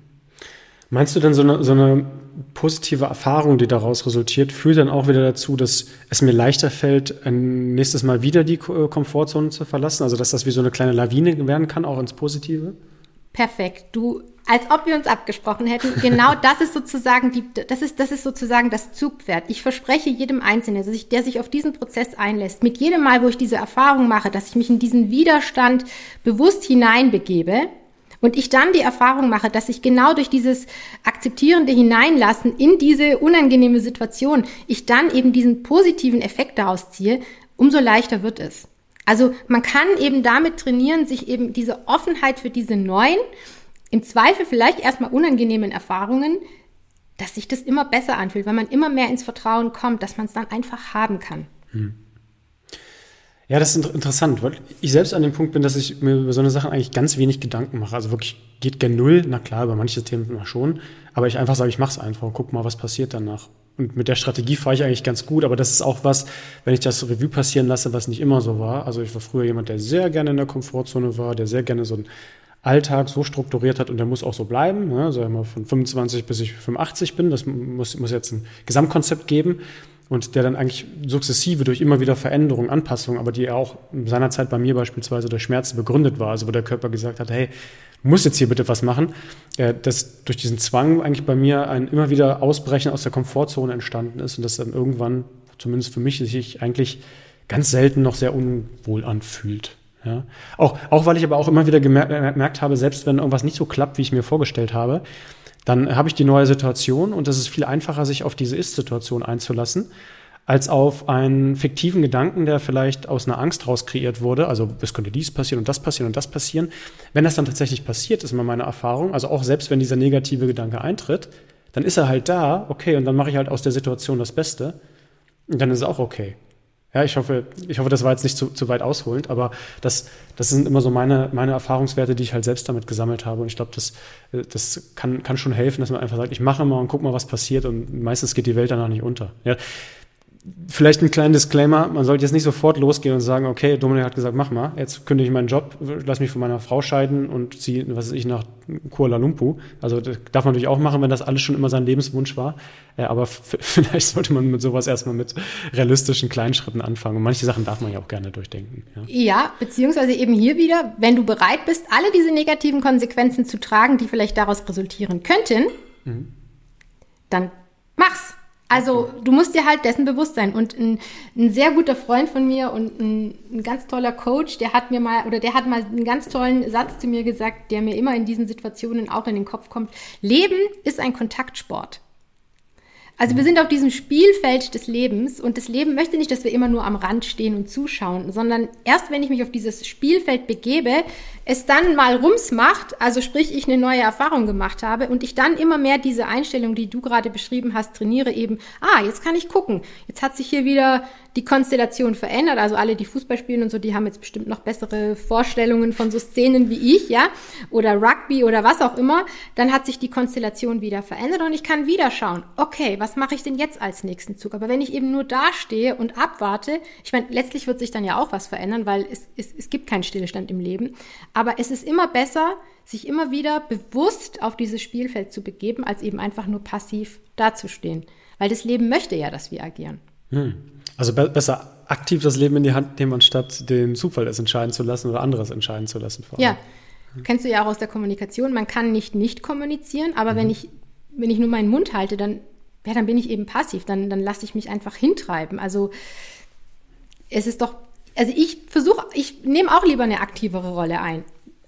A: Meinst du denn so eine, so eine positive Erfahrung, die daraus resultiert, führt dann auch wieder dazu, dass es mir leichter fällt, ein nächstes Mal wieder die Komfortzone zu verlassen? Also dass das wie so eine kleine Lawine werden kann, auch ins Positive?
B: Perfekt. Du als ob wir uns abgesprochen hätten. Genau (laughs) das ist sozusagen die, das ist, das ist sozusagen das Zugpferd. Ich verspreche jedem Einzelnen, der sich auf diesen Prozess einlässt, mit jedem Mal, wo ich diese Erfahrung mache, dass ich mich in diesen Widerstand bewusst hineinbegebe, und ich dann die Erfahrung mache, dass ich genau durch dieses akzeptierende Hineinlassen in diese unangenehme Situation, ich dann eben diesen positiven Effekt daraus ziehe, umso leichter wird es. Also man kann eben damit trainieren, sich eben diese Offenheit für diese neuen im Zweifel vielleicht erstmal unangenehmen Erfahrungen, dass sich das immer besser anfühlt, weil man immer mehr ins Vertrauen kommt, dass man es dann einfach haben kann. Hm.
A: Ja, das ist interessant, weil ich selbst an dem Punkt bin, dass ich mir über so eine Sachen eigentlich ganz wenig Gedanken mache. Also wirklich geht gen Null, na klar, über manche Themen schon, aber ich einfach sage, ich mache es einfach und guck mal, was passiert danach. Und mit der Strategie fahre ich eigentlich ganz gut, aber das ist auch was, wenn ich das Revue passieren lasse, was nicht immer so war. Also ich war früher jemand, der sehr gerne in der Komfortzone war, der sehr gerne so ein Alltag so strukturiert hat und der muss auch so bleiben. Ne? Sagen wir von 25 bis ich 85 bin, das muss, muss jetzt ein Gesamtkonzept geben und der dann eigentlich sukzessive durch immer wieder Veränderungen, Anpassungen, aber die auch seinerzeit bei mir beispielsweise durch Schmerzen begründet war, also wo der Körper gesagt hat, hey, muss jetzt hier bitte was machen, äh, dass durch diesen Zwang eigentlich bei mir ein immer wieder Ausbrechen aus der Komfortzone entstanden ist und das dann irgendwann, zumindest für mich, sich eigentlich ganz selten noch sehr unwohl anfühlt. Ja? Auch, auch weil ich aber auch immer wieder gemerkt, gemerkt habe, selbst wenn irgendwas nicht so klappt, wie ich mir vorgestellt habe, dann habe ich die neue Situation und es ist viel einfacher, sich auf diese Ist-Situation einzulassen, als auf einen fiktiven Gedanken, der vielleicht aus einer Angst raus kreiert wurde. Also es könnte dies passieren und das passieren und das passieren. Wenn das dann tatsächlich passiert, ist immer meine Erfahrung, also auch selbst wenn dieser negative Gedanke eintritt, dann ist er halt da, okay, und dann mache ich halt aus der Situation das Beste und dann ist es auch okay. Ja, ich hoffe, ich hoffe, das war jetzt nicht zu, zu weit ausholend, aber das, das sind immer so meine, meine Erfahrungswerte, die ich halt selbst damit gesammelt habe. Und ich glaube, das, äh, das kann, kann schon helfen, dass man einfach sagt, ich mache mal und guck mal, was passiert. Und meistens geht die Welt danach nicht unter. Ja, vielleicht ein kleiner Disclaimer, man sollte jetzt nicht sofort losgehen und sagen, okay, Dominik hat gesagt, mach mal, jetzt kündige ich meinen Job, lass mich von meiner Frau scheiden und ziehe, was weiß ich, nach Kuala Lumpur. Also das darf man natürlich auch machen, wenn das alles schon immer sein Lebenswunsch war. Äh, aber (laughs) vielleicht sollte man mit sowas erstmal mit realistischen Kleinschritten anfangen. Und manche Sachen darf man ja auch gerne durchdenken.
B: Ja. ja, beziehungsweise eben hier wieder, wenn du bereit bist, alle diese negativen Konsequenzen zu tragen, die vielleicht daraus resultieren könnten, mhm. dann mach's. Also du musst dir halt dessen bewusst sein. Und ein, ein sehr guter Freund von mir und ein, ein, ganz toller Coach, der hat mir mal, oder der hat mal einen ganz tollen Satz zu mir gesagt, der mir immer in diesen Situationen auch in den Kopf kommt. Leben ist ein Kontaktsport. Also wir sind auf diesem Spielfeld des Lebens und das Leben möchte nicht, dass wir immer nur am Rand stehen und zuschauen, sondern erst wenn ich mich auf dieses Spielfeld begebe, es dann mal rums macht, also sprich ich eine neue Erfahrung gemacht habe und ich dann immer mehr diese Einstellung, die du gerade beschrieben hast, trainiere eben, ah, jetzt kann ich gucken, jetzt hat sich hier wieder die Konstellation verändert. Also alle, die Fußball spielen und so, die haben jetzt bestimmt noch bessere Vorstellungen von so Szenen wie ich, ja, oder Rugby oder was auch immer. Dann hat sich die Konstellation wieder verändert und ich kann wieder schauen, okay, was mache ich denn jetzt als nächsten Zug? Aber wenn ich eben nur dastehe und abwarte, ich meine, letztlich wird sich dann ja auch was verändern, weil es, es, es gibt keinen Stillstand im Leben. Aber es ist immer besser, sich immer wieder bewusst auf dieses Spielfeld zu begeben, als eben einfach nur passiv dazustehen. Weil das Leben möchte ja, dass wir agieren.
A: Hm. Also be besser aktiv das Leben in die Hand nehmen, anstatt den Zufall es entscheiden zu lassen oder anderes entscheiden zu lassen.
B: Ja, kennst du ja auch aus der Kommunikation. Man kann nicht nicht kommunizieren, aber mhm. wenn ich wenn ich nur meinen Mund halte, dann ja, dann bin ich eben passiv. Dann dann lasse ich mich einfach hintreiben. Also es ist doch also ich versuche, ich nehme auch lieber eine aktivere Rolle ein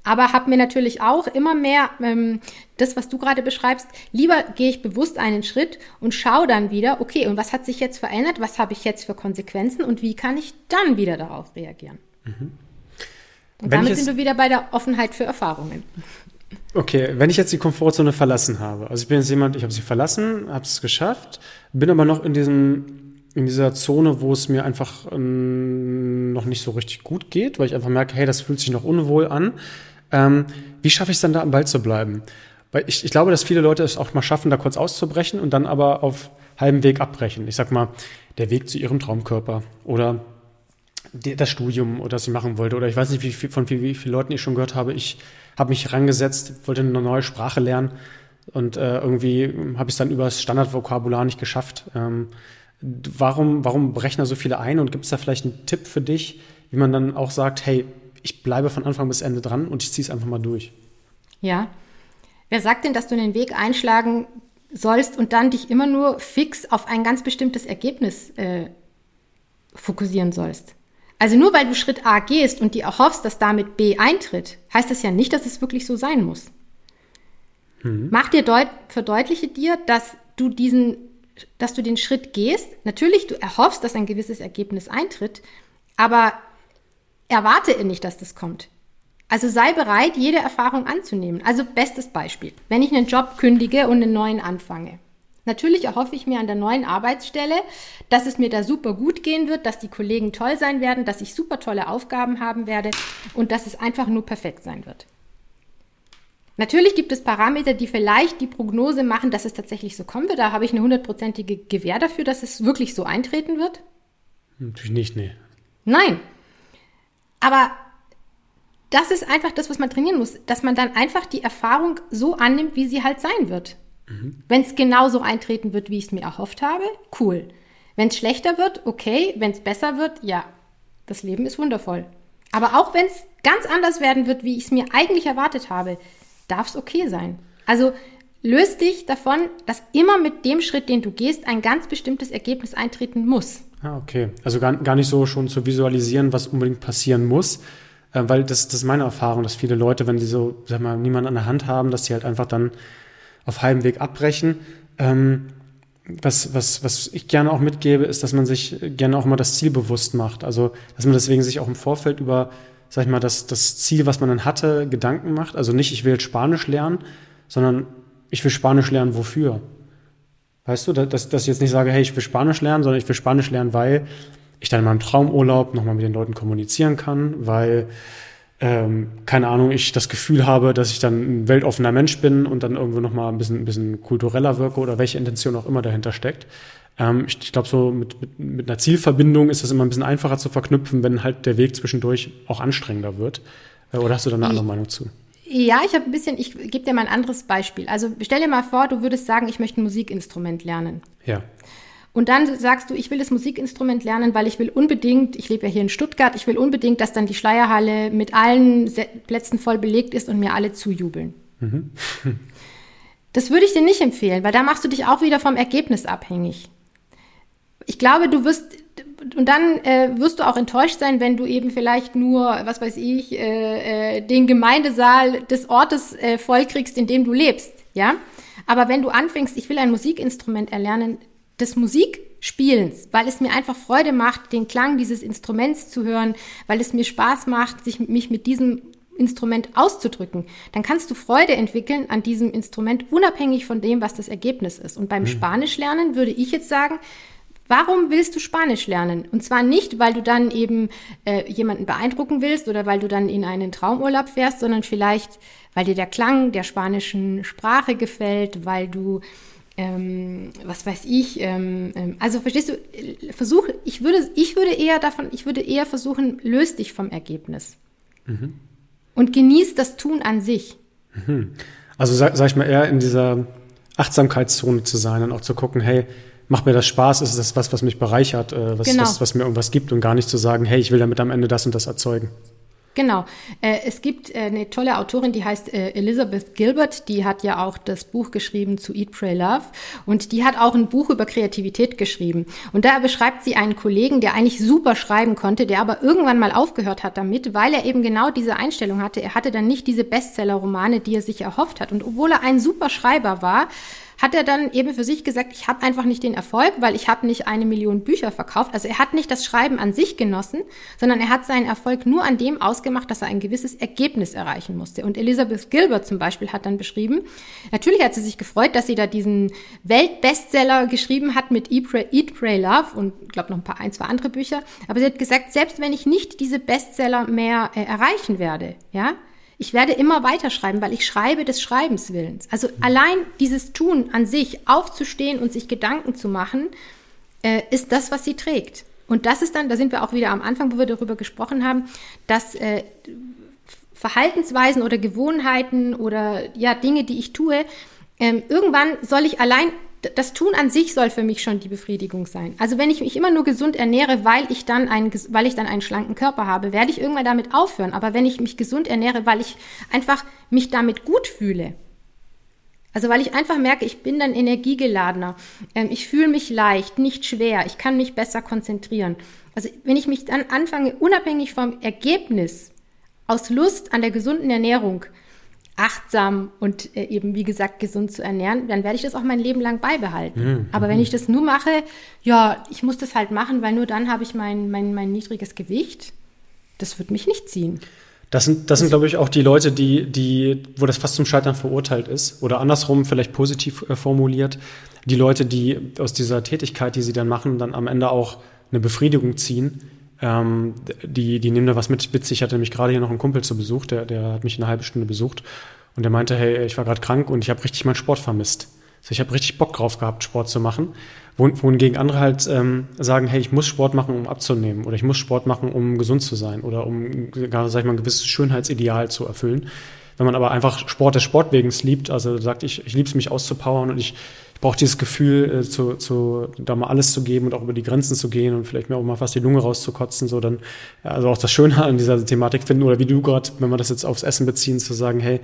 B: aber habe mir natürlich auch immer mehr ähm, das, was du gerade beschreibst, lieber gehe ich bewusst einen Schritt und schaue dann wieder, okay, und was hat sich jetzt verändert, was habe ich jetzt für Konsequenzen und wie kann ich dann wieder darauf reagieren. Mhm. Und wenn damit sind wir wieder bei der Offenheit für Erfahrungen.
A: Okay, wenn ich jetzt die Komfortzone verlassen habe, also ich bin jetzt jemand, ich habe sie verlassen, habe es geschafft, bin aber noch in diesem in dieser Zone, wo es mir einfach ähm, noch nicht so richtig gut geht, weil ich einfach merke, hey, das fühlt sich noch unwohl an. Ähm, wie schaffe ich es dann da am Ball zu bleiben? Weil ich, ich glaube, dass viele Leute es auch mal schaffen, da kurz auszubrechen und dann aber auf halbem Weg abbrechen. Ich sag mal, der Weg zu ihrem Traumkörper oder das Studium oder was sie machen wollte oder ich weiß nicht, wie viel, von wie, wie vielen Leuten ich schon gehört habe. Ich habe mich rangesetzt, wollte eine neue Sprache lernen und äh, irgendwie habe ich es dann über das Standardvokabular nicht geschafft. Ähm, warum, warum brechen da so viele ein und gibt es da vielleicht einen Tipp für dich, wie man dann auch sagt, hey, ich bleibe von Anfang bis Ende dran und ich ziehe es einfach mal durch.
B: Ja. Wer sagt denn, dass du einen Weg einschlagen sollst und dann dich immer nur fix auf ein ganz bestimmtes Ergebnis äh, fokussieren sollst? Also nur weil du Schritt A gehst und dir erhoffst, dass damit B eintritt, heißt das ja nicht, dass es wirklich so sein muss. Mhm. Mach dir deut verdeutliche dir, dass du diesen, dass du den Schritt gehst. Natürlich, du erhoffst, dass ein gewisses Ergebnis eintritt, aber erwarte nicht, dass das kommt. Also sei bereit, jede Erfahrung anzunehmen. Also bestes Beispiel, wenn ich einen Job kündige und einen neuen anfange. Natürlich erhoffe ich mir an der neuen Arbeitsstelle, dass es mir da super gut gehen wird, dass die Kollegen toll sein werden, dass ich super tolle Aufgaben haben werde und dass es einfach nur perfekt sein wird. Natürlich gibt es Parameter, die vielleicht die Prognose machen, dass es tatsächlich so kommen wird. Da habe ich eine hundertprozentige Gewähr dafür, dass es wirklich so eintreten wird.
A: Natürlich nicht, nee.
B: Nein, aber das ist einfach das, was man trainieren muss, dass man dann einfach die Erfahrung so annimmt, wie sie halt sein wird. Mhm. Wenn es genauso eintreten wird, wie ich es mir erhofft habe, cool. Wenn es schlechter wird, okay. Wenn es besser wird, ja, das Leben ist wundervoll. Aber auch wenn es ganz anders werden wird, wie ich es mir eigentlich erwartet habe, darf es okay sein. Also löst dich davon, dass immer mit dem Schritt, den du gehst, ein ganz bestimmtes Ergebnis eintreten muss.
A: Ah, okay. Also gar, gar nicht so schon zu visualisieren, was unbedingt passieren muss. Äh, weil das, das ist meine Erfahrung, dass viele Leute, wenn sie so, sag mal, niemanden an der Hand haben, dass sie halt einfach dann auf halbem Weg abbrechen. Ähm, was, was, was ich gerne auch mitgebe, ist, dass man sich gerne auch mal das Ziel bewusst macht. Also, dass man deswegen sich auch im Vorfeld über, sag ich mal, das, das Ziel, was man dann hatte, Gedanken macht. Also nicht, ich will jetzt Spanisch lernen, sondern ich will Spanisch lernen, wofür? Weißt du, dass, dass ich jetzt nicht sage, hey, ich will Spanisch lernen, sondern ich will Spanisch lernen, weil ich dann in meinem Traumurlaub nochmal mit den Leuten kommunizieren kann, weil ähm, keine Ahnung, ich das Gefühl habe, dass ich dann ein weltoffener Mensch bin und dann irgendwo nochmal ein bisschen, ein bisschen kultureller wirke oder welche Intention auch immer dahinter steckt. Ähm, ich, ich glaube, so mit, mit, mit einer Zielverbindung ist das immer ein bisschen einfacher zu verknüpfen, wenn halt der Weg zwischendurch auch anstrengender wird. Äh, oder hast du da eine andere Meinung zu?
B: Ja, ich habe ein bisschen, ich gebe dir mal ein anderes Beispiel. Also stell dir mal vor, du würdest sagen, ich möchte ein Musikinstrument lernen.
A: Ja.
B: Und dann sagst du, ich will das Musikinstrument lernen, weil ich will unbedingt, ich lebe ja hier in Stuttgart, ich will unbedingt, dass dann die Schleierhalle mit allen Plätzen voll belegt ist und mir alle zujubeln. Mhm. (laughs) das würde ich dir nicht empfehlen, weil da machst du dich auch wieder vom Ergebnis abhängig. Ich glaube, du wirst, und dann äh, wirst du auch enttäuscht sein, wenn du eben vielleicht nur, was weiß ich, äh, äh, den Gemeindesaal des Ortes äh, vollkriegst, in dem du lebst, ja. Aber wenn du anfängst, ich will ein Musikinstrument erlernen, des Musikspielens, weil es mir einfach Freude macht, den Klang dieses Instruments zu hören, weil es mir Spaß macht, sich, mich mit diesem Instrument auszudrücken, dann kannst du Freude entwickeln an diesem Instrument, unabhängig von dem, was das Ergebnis ist. Und beim mhm. Spanisch lernen würde ich jetzt sagen, Warum willst du Spanisch lernen? Und zwar nicht, weil du dann eben äh, jemanden beeindrucken willst oder weil du dann in einen Traumurlaub fährst, sondern vielleicht, weil dir der Klang der spanischen Sprache gefällt, weil du ähm, was weiß ich, ähm, ähm, also verstehst du, versuche, ich würde, ich würde eher davon, ich würde eher versuchen, löst dich vom Ergebnis. Mhm. Und genieß das Tun an sich.
A: Mhm. Also sag, sag ich mal eher in dieser Achtsamkeitszone zu sein und auch zu gucken, hey, macht mir das Spaß, ist das was, was mich bereichert, äh, was, genau. was, was mir irgendwas gibt und gar nicht zu sagen, hey, ich will damit am Ende das und das erzeugen.
B: Genau. Äh, es gibt äh, eine tolle Autorin, die heißt äh, Elizabeth Gilbert, die hat ja auch das Buch geschrieben zu Eat, Pray, Love und die hat auch ein Buch über Kreativität geschrieben. Und da beschreibt sie einen Kollegen, der eigentlich super schreiben konnte, der aber irgendwann mal aufgehört hat damit, weil er eben genau diese Einstellung hatte. Er hatte dann nicht diese Bestseller-Romane, die er sich erhofft hat. Und obwohl er ein super Schreiber war, hat er dann eben für sich gesagt, ich habe einfach nicht den Erfolg, weil ich habe nicht eine Million Bücher verkauft. Also er hat nicht das Schreiben an sich genossen, sondern er hat seinen Erfolg nur an dem ausgemacht, dass er ein gewisses Ergebnis erreichen musste. Und Elizabeth Gilbert zum Beispiel hat dann beschrieben, natürlich hat sie sich gefreut, dass sie da diesen Weltbestseller geschrieben hat mit Eat, Pray, Eat, Pray Love und glaube noch ein paar ein, zwei andere Bücher. Aber sie hat gesagt, selbst wenn ich nicht diese Bestseller mehr äh, erreichen werde, ja, ich werde immer weiterschreiben, weil ich schreibe des Schreibens willens. Also allein dieses Tun an sich, aufzustehen und sich Gedanken zu machen, äh, ist das, was sie trägt. Und das ist dann, da sind wir auch wieder am Anfang, wo wir darüber gesprochen haben, dass äh, Verhaltensweisen oder Gewohnheiten oder ja Dinge, die ich tue, ähm, irgendwann soll ich allein das Tun an sich soll für mich schon die Befriedigung sein. Also wenn ich mich immer nur gesund ernähre, weil ich dann einen, weil ich dann einen schlanken Körper habe, werde ich irgendwann damit aufhören. Aber wenn ich mich gesund ernähre, weil ich einfach mich damit gut fühle, also weil ich einfach merke, ich bin dann energiegeladener, ähm, ich fühle mich leicht, nicht schwer, ich kann mich besser konzentrieren. Also wenn ich mich dann anfange, unabhängig vom Ergebnis, aus Lust an der gesunden Ernährung, achtsam und äh, eben, wie gesagt, gesund zu ernähren, dann werde ich das auch mein Leben lang beibehalten. Mhm. Aber wenn ich das nur mache, ja, ich muss das halt machen, weil nur dann habe ich mein, mein, mein niedriges Gewicht, das wird mich nicht ziehen.
A: Das sind, das sind, glaube ich, auch die Leute, die, die, wo das fast zum Scheitern verurteilt ist. Oder andersrum, vielleicht positiv äh, formuliert, die Leute, die aus dieser Tätigkeit, die sie dann machen, dann am Ende auch eine Befriedigung ziehen, ähm, die, die nehmen da was mit. Witzig, ich hatte nämlich gerade hier noch einen Kumpel zu Besuch, der, der hat mich eine halbe Stunde besucht und der meinte, hey, ich war gerade krank und ich habe richtig meinen Sport vermisst. Also ich habe richtig Bock drauf gehabt, Sport zu machen. Wohingegen andere halt ähm, sagen, hey, ich muss Sport machen, um abzunehmen oder ich muss Sport machen, um gesund zu sein oder um, sag ich mal, ein gewisses Schönheitsideal zu erfüllen. Wenn man aber einfach Sport des Sportwegens liebt, also sagt, ich, ich liebe es, mich auszupowern und ich ich brauche dieses Gefühl, äh, zu, zu, da mal alles zu geben und auch über die Grenzen zu gehen und vielleicht mir auch mal fast die Lunge rauszukotzen, so dann, also auch das Schöne an dieser Thematik finden oder wie du gerade, wenn wir das jetzt aufs Essen beziehen, zu sagen, hey,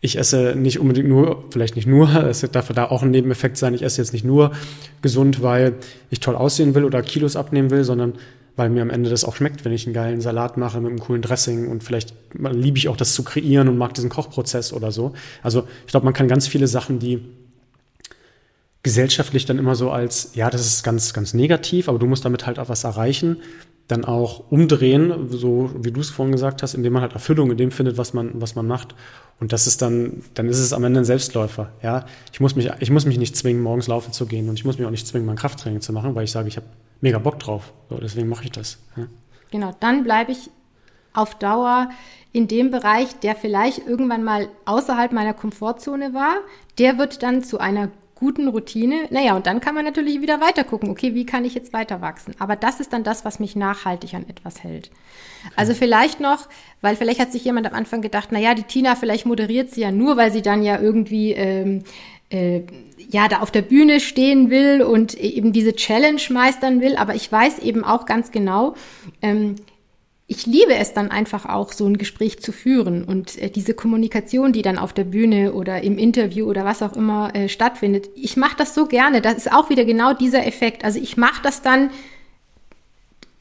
A: ich esse nicht unbedingt nur, vielleicht nicht nur, (laughs) es darf da auch ein Nebeneffekt sein, ich esse jetzt nicht nur gesund, weil ich toll aussehen will oder Kilos abnehmen will, sondern weil mir am Ende das auch schmeckt, wenn ich einen geilen Salat mache mit einem coolen Dressing und vielleicht liebe ich auch das zu kreieren und mag diesen Kochprozess oder so. Also ich glaube, man kann ganz viele Sachen, die gesellschaftlich dann immer so als, ja, das ist ganz, ganz negativ, aber du musst damit halt auch was erreichen, dann auch umdrehen, so wie du es vorhin gesagt hast, indem man halt Erfüllung in dem findet, was man, was man macht. Und das ist dann, dann ist es am Ende ein Selbstläufer. Ja, ich muss mich, ich muss mich nicht zwingen, morgens laufen zu gehen und ich muss mich auch nicht zwingen, mein Krafttraining zu machen, weil ich sage, ich habe mega Bock drauf. So, deswegen mache ich das. Ja.
B: Genau, dann bleibe ich auf Dauer in dem Bereich, der vielleicht irgendwann mal außerhalb meiner Komfortzone war. Der wird dann zu einer guten Routine. Naja, und dann kann man natürlich wieder weiter gucken, okay, wie kann ich jetzt weiter wachsen? Aber das ist dann das, was mich nachhaltig an etwas hält. Also vielleicht noch, weil vielleicht hat sich jemand am Anfang gedacht, naja, die Tina, vielleicht moderiert sie ja nur, weil sie dann ja irgendwie ähm, äh, ja da auf der Bühne stehen will und eben diese Challenge meistern will. Aber ich weiß eben auch ganz genau, ähm, ich liebe es dann einfach auch, so ein Gespräch zu führen und äh, diese Kommunikation, die dann auf der Bühne oder im Interview oder was auch immer äh, stattfindet. Ich mache das so gerne. Das ist auch wieder genau dieser Effekt. Also ich mache das dann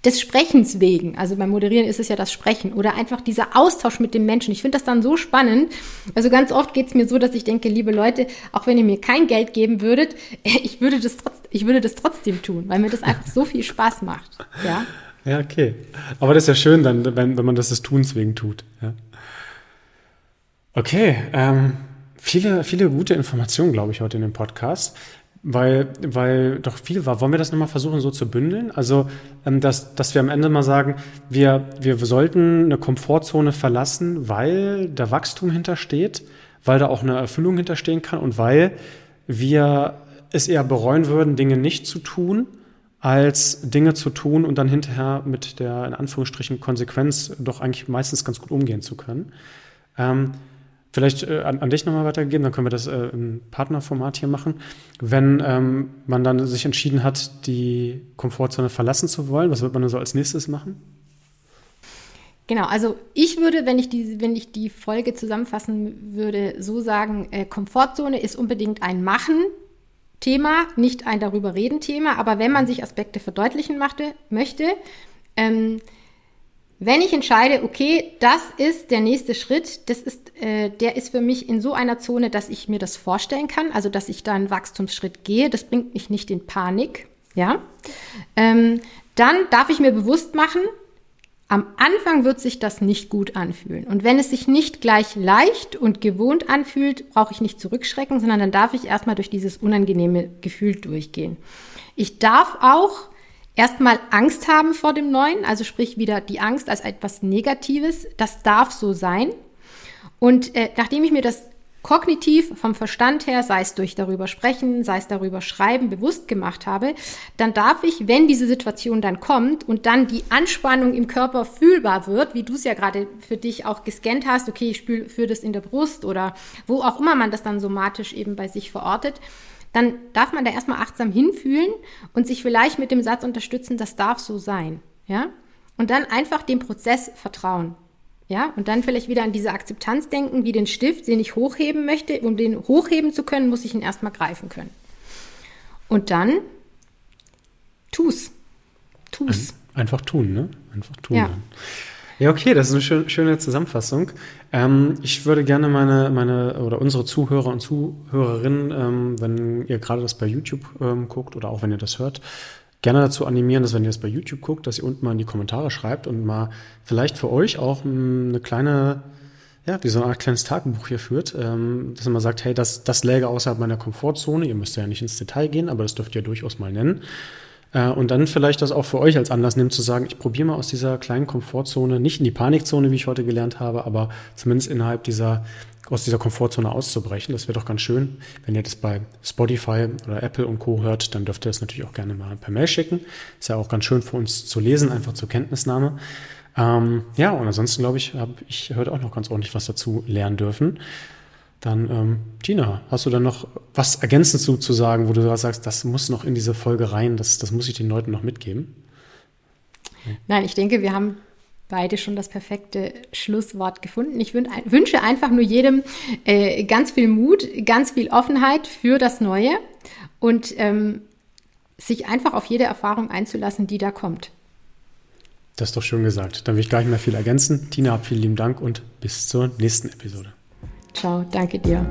B: des Sprechens wegen. Also beim Moderieren ist es ja das Sprechen oder einfach dieser Austausch mit dem Menschen. Ich finde das dann so spannend. Also ganz oft geht es mir so, dass ich denke, liebe Leute, auch wenn ihr mir kein Geld geben würdet, (laughs) ich würde das, ich würde das trotzdem tun, weil mir das einfach so viel Spaß macht. Ja.
A: Ja, okay. Aber das ist ja schön dann, wenn, wenn man das des Tuns wegen tut. Ja. Okay, ähm, viele, viele gute Informationen, glaube ich, heute in dem Podcast, weil, weil doch viel war. Wollen wir das nochmal versuchen, so zu bündeln? Also, ähm, dass, dass wir am Ende mal sagen, wir, wir sollten eine Komfortzone verlassen, weil da Wachstum hintersteht, weil da auch eine Erfüllung hinterstehen kann und weil wir es eher bereuen würden, Dinge nicht zu tun als Dinge zu tun und dann hinterher mit der in Anführungsstrichen Konsequenz doch eigentlich meistens ganz gut umgehen zu können. Ähm, vielleicht äh, an, an, dich nochmal weitergeben, dann können wir das äh, im Partnerformat hier machen. Wenn ähm, man dann sich entschieden hat, die Komfortzone verlassen zu wollen, was wird man dann so als nächstes machen?
B: Genau, also ich würde, wenn ich die, wenn ich die Folge zusammenfassen würde, so sagen, äh, Komfortzone ist unbedingt ein Machen, Thema, nicht ein darüber reden Thema, aber wenn man sich Aspekte verdeutlichen machte, möchte, ähm, wenn ich entscheide, okay, das ist der nächste Schritt, das ist, äh, der ist für mich in so einer Zone, dass ich mir das vorstellen kann, also dass ich da einen Wachstumsschritt gehe, das bringt mich nicht in Panik, ja, ähm, dann darf ich mir bewusst machen, am Anfang wird sich das nicht gut anfühlen. Und wenn es sich nicht gleich leicht und gewohnt anfühlt, brauche ich nicht zurückschrecken, sondern dann darf ich erstmal durch dieses unangenehme Gefühl durchgehen. Ich darf auch erstmal Angst haben vor dem Neuen, also sprich wieder die Angst als etwas Negatives. Das darf so sein. Und äh, nachdem ich mir das kognitiv vom Verstand her, sei es durch darüber sprechen, sei es darüber schreiben, bewusst gemacht habe, dann darf ich, wenn diese Situation dann kommt und dann die Anspannung im Körper fühlbar wird, wie du es ja gerade für dich auch gescannt hast, okay, ich spüre das in der Brust oder wo auch immer man das dann somatisch eben bei sich verortet, dann darf man da erstmal achtsam hinfühlen und sich vielleicht mit dem Satz unterstützen, das darf so sein, ja? Und dann einfach dem Prozess vertrauen. Ja, und dann vielleicht wieder an diese Akzeptanz denken, wie den Stift, den ich hochheben möchte. Um den hochheben zu können, muss ich ihn erstmal greifen können. Und dann tu's.
A: Tu's. Einfach tun, ne? Einfach tun. Ja. Ja, okay, das ist eine schön, schöne Zusammenfassung. Ähm, ich würde gerne meine, meine oder unsere Zuhörer und Zuhörerinnen, ähm, wenn ihr gerade das bei YouTube ähm, guckt oder auch wenn ihr das hört, gerne dazu animieren, dass wenn ihr das bei YouTube guckt, dass ihr unten mal in die Kommentare schreibt und mal vielleicht für euch auch eine kleine, ja, wie so eine Art kleines Tagebuch hier führt, ähm, dass ihr mal sagt, hey, das, das läge außerhalb meiner Komfortzone. Ihr müsst ja nicht ins Detail gehen, aber das dürft ihr durchaus mal nennen. Äh, und dann vielleicht das auch für euch als Anlass nehmen, zu sagen, ich probiere mal aus dieser kleinen Komfortzone, nicht in die Panikzone, wie ich heute gelernt habe, aber zumindest innerhalb dieser aus dieser Komfortzone auszubrechen. Das wäre doch ganz schön. Wenn ihr das bei Spotify oder Apple und Co. hört, dann dürft ihr das natürlich auch gerne mal per Mail schicken. Ist ja auch ganz schön für uns zu lesen, einfach zur Kenntnisnahme. Ähm, ja, und ansonsten glaube ich, habe ich heute auch noch ganz ordentlich was dazu lernen dürfen. Dann, ähm, Tina, hast du dann noch was ergänzend zu, zu sagen, wo du sagst, das muss noch in diese Folge rein, das, das muss ich den Leuten noch mitgeben?
B: Nein, ich denke, wir haben beide schon das perfekte Schlusswort gefunden. Ich wünsche einfach nur jedem äh, ganz viel Mut, ganz viel Offenheit für das Neue und ähm, sich einfach auf jede Erfahrung einzulassen, die da kommt.
A: Das ist doch schön gesagt. Dann will ich gar nicht mehr viel ergänzen. Tina, vielen lieben Dank und bis zur nächsten Episode.
B: Ciao, danke dir.